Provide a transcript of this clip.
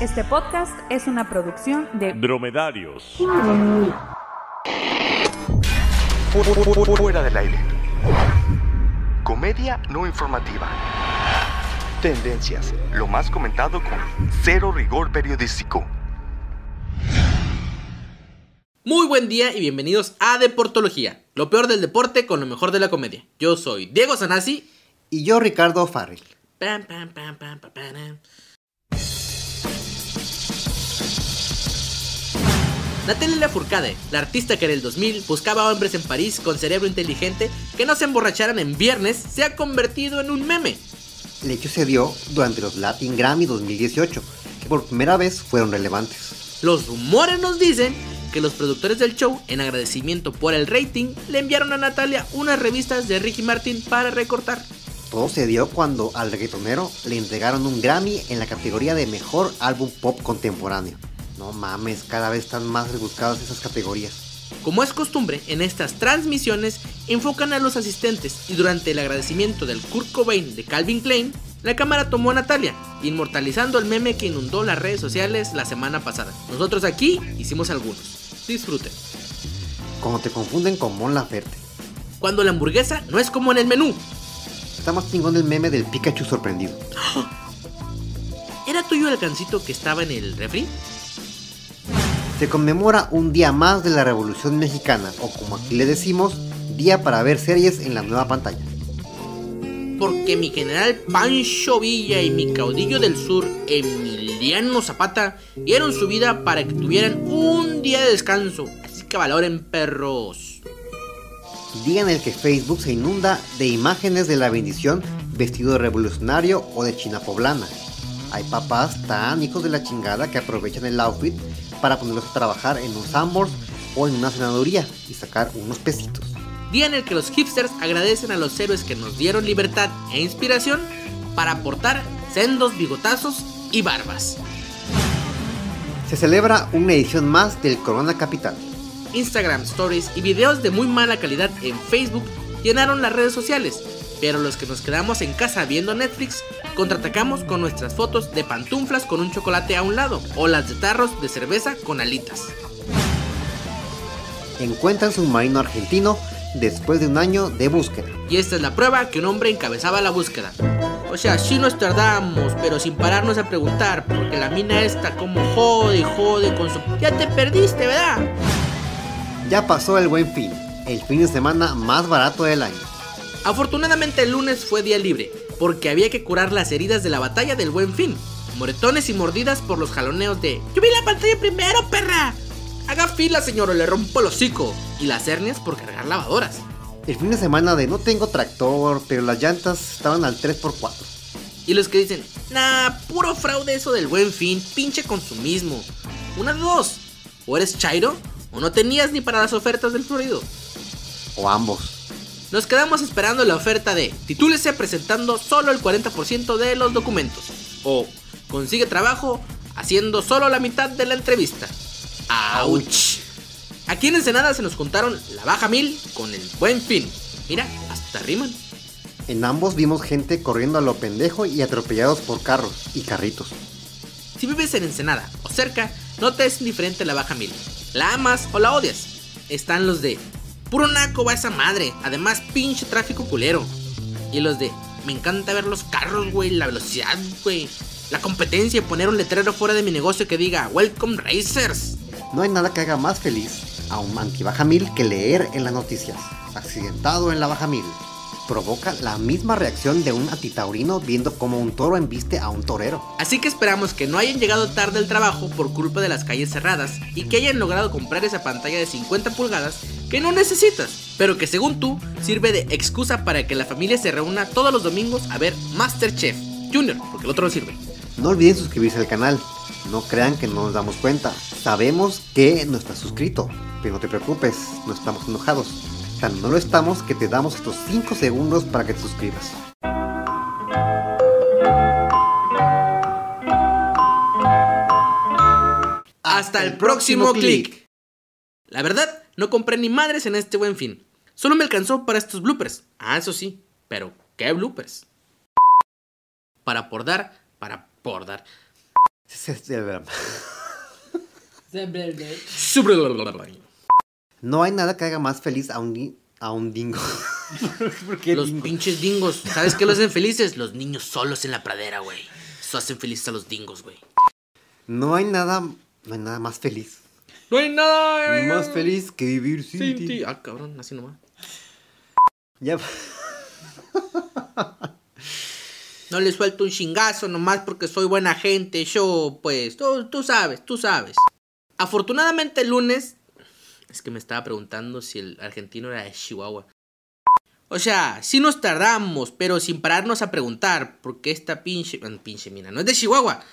Este podcast es una producción de Dromedarios. Fuera del aire. Comedia no informativa. Tendencias. Lo más comentado con cero rigor periodístico. Muy buen día y bienvenidos a Deportología, lo peor del deporte con lo mejor de la comedia. Yo soy Diego Sanasi. Y yo, Ricardo Farrell. Pam, pam, pam, Natalia Lafourcade, la artista que en el 2000 buscaba hombres en París con cerebro inteligente que no se emborracharan en viernes, se ha convertido en un meme. El hecho se dio durante los Latin Grammy 2018, que por primera vez fueron relevantes. Los rumores nos dicen que los productores del show, en agradecimiento por el rating, le enviaron a Natalia unas revistas de Ricky Martin para recortar. Todo se dio cuando al reggaetonero le entregaron un Grammy en la categoría de Mejor Álbum Pop Contemporáneo. No mames, cada vez están más rebuscadas esas categorías. Como es costumbre, en estas transmisiones enfocan a los asistentes y durante el agradecimiento del Kurt Cobain de Calvin Klein, la cámara tomó a Natalia, inmortalizando el meme que inundó las redes sociales la semana pasada. Nosotros aquí hicimos algunos. Disfruten. Como te confunden con Mon Laferte. Cuando la hamburguesa no es como en el menú. Está más chingón el meme del Pikachu sorprendido. ¿Era tuyo el alcancito que estaba en el refri? Se conmemora un día más de la Revolución Mexicana, o como aquí le decimos, día para ver series en la nueva pantalla. Porque mi general Pancho Villa y mi caudillo del sur, Emiliano Zapata, dieron su vida para que tuvieran un día de descanso. Así que valoren perros. Día en el que Facebook se inunda de imágenes de la bendición vestido de revolucionario o de china poblana. Hay papás tan hijos de la chingada que aprovechan el outfit para ponerlos a trabajar en un Sambors o en una senaduría y sacar unos pesitos. Día en el que los hipsters agradecen a los héroes que nos dieron libertad e inspiración para aportar sendos bigotazos y barbas. Se celebra una edición más del Corona Capital. Instagram Stories y videos de muy mala calidad en Facebook llenaron las redes sociales, pero los que nos quedamos en casa viendo Netflix contraatacamos con nuestras fotos de pantuflas con un chocolate a un lado o las de tarros de cerveza con alitas. Encuentran submarino argentino después de un año de búsqueda. Y esta es la prueba que un hombre encabezaba la búsqueda. O sea, sí nos tardamos, pero sin pararnos a preguntar, porque la mina esta como jode y jode con su... Ya te perdiste, ¿verdad? Ya pasó el buen fin, el fin de semana más barato del año. Afortunadamente el lunes fue día libre, porque había que curar las heridas de la batalla del buen fin. Moretones y mordidas por los jaloneos de ¡Yo vi la pantalla primero, perra! Haga fila, señor, o le rompo el hocico. Y las hernias por cargar lavadoras. El fin de semana de no tengo tractor, pero las llantas estaban al 3x4. Y los que dicen, nah, puro fraude eso del buen fin, pinche consumismo. Una de dos, o eres chairo, o no tenías ni para las ofertas del Florido. O ambos. Nos quedamos esperando la oferta de titúlese presentando solo el 40% de los documentos. O consigue trabajo haciendo solo la mitad de la entrevista. ¡Auch! Aquí en Ensenada se nos contaron la baja mil con el buen fin. Mira, hasta riman. En ambos vimos gente corriendo a lo pendejo y atropellados por carros y carritos. Si vives en Ensenada o cerca, no te es indiferente la baja mil. La amas o la odias. Están los de puro naco va esa madre, además pinche tráfico culero. Y los de me encanta ver los carros, güey, la velocidad, güey. La competencia, poner un letrero fuera de mi negocio que diga Welcome Racers. No hay nada que haga más feliz a un anti-baja mil que leer en las noticias. Accidentado en la baja mil. Provoca la misma reacción de un antitaurino viendo como un toro embiste a un torero. Así que esperamos que no hayan llegado tarde al trabajo por culpa de las calles cerradas y que hayan logrado comprar esa pantalla de 50 pulgadas que no necesitas, pero que según tú sirve de excusa para que la familia se reúna todos los domingos a ver Masterchef Junior, porque el otro no sirve. No olviden suscribirse al canal. No crean que no nos damos cuenta. Sabemos que no estás suscrito, pero no te preocupes, no estamos enojados. Tan no lo estamos que te damos estos 5 segundos para que te suscribas. Hasta el próximo clic. La verdad, no compré ni madres en este buen fin. Solo me alcanzó para estos bloopers. Ah, eso sí, pero ¿qué bloopers? Para por dar, para por dar. No hay nada que haga más feliz a un, a un dingo. ¿Por qué Los dingo? pinches dingos. ¿Sabes qué los hacen felices? Los niños solos en la pradera, güey. Eso hacen felices a los dingos, güey. No hay nada, no hay nada más feliz. No hay nada Más feliz que vivir sin, sin ti. ti. Ah, cabrón, así nomás. Ya. No le suelto un chingazo nomás porque soy buena gente. Yo, pues, tú, tú sabes, tú sabes. Afortunadamente el lunes... Es que me estaba preguntando si el argentino era de Chihuahua. O sea, sí nos tardamos, pero sin pararnos a preguntar, porque esta pinche... Pinche mina, no es de Chihuahua.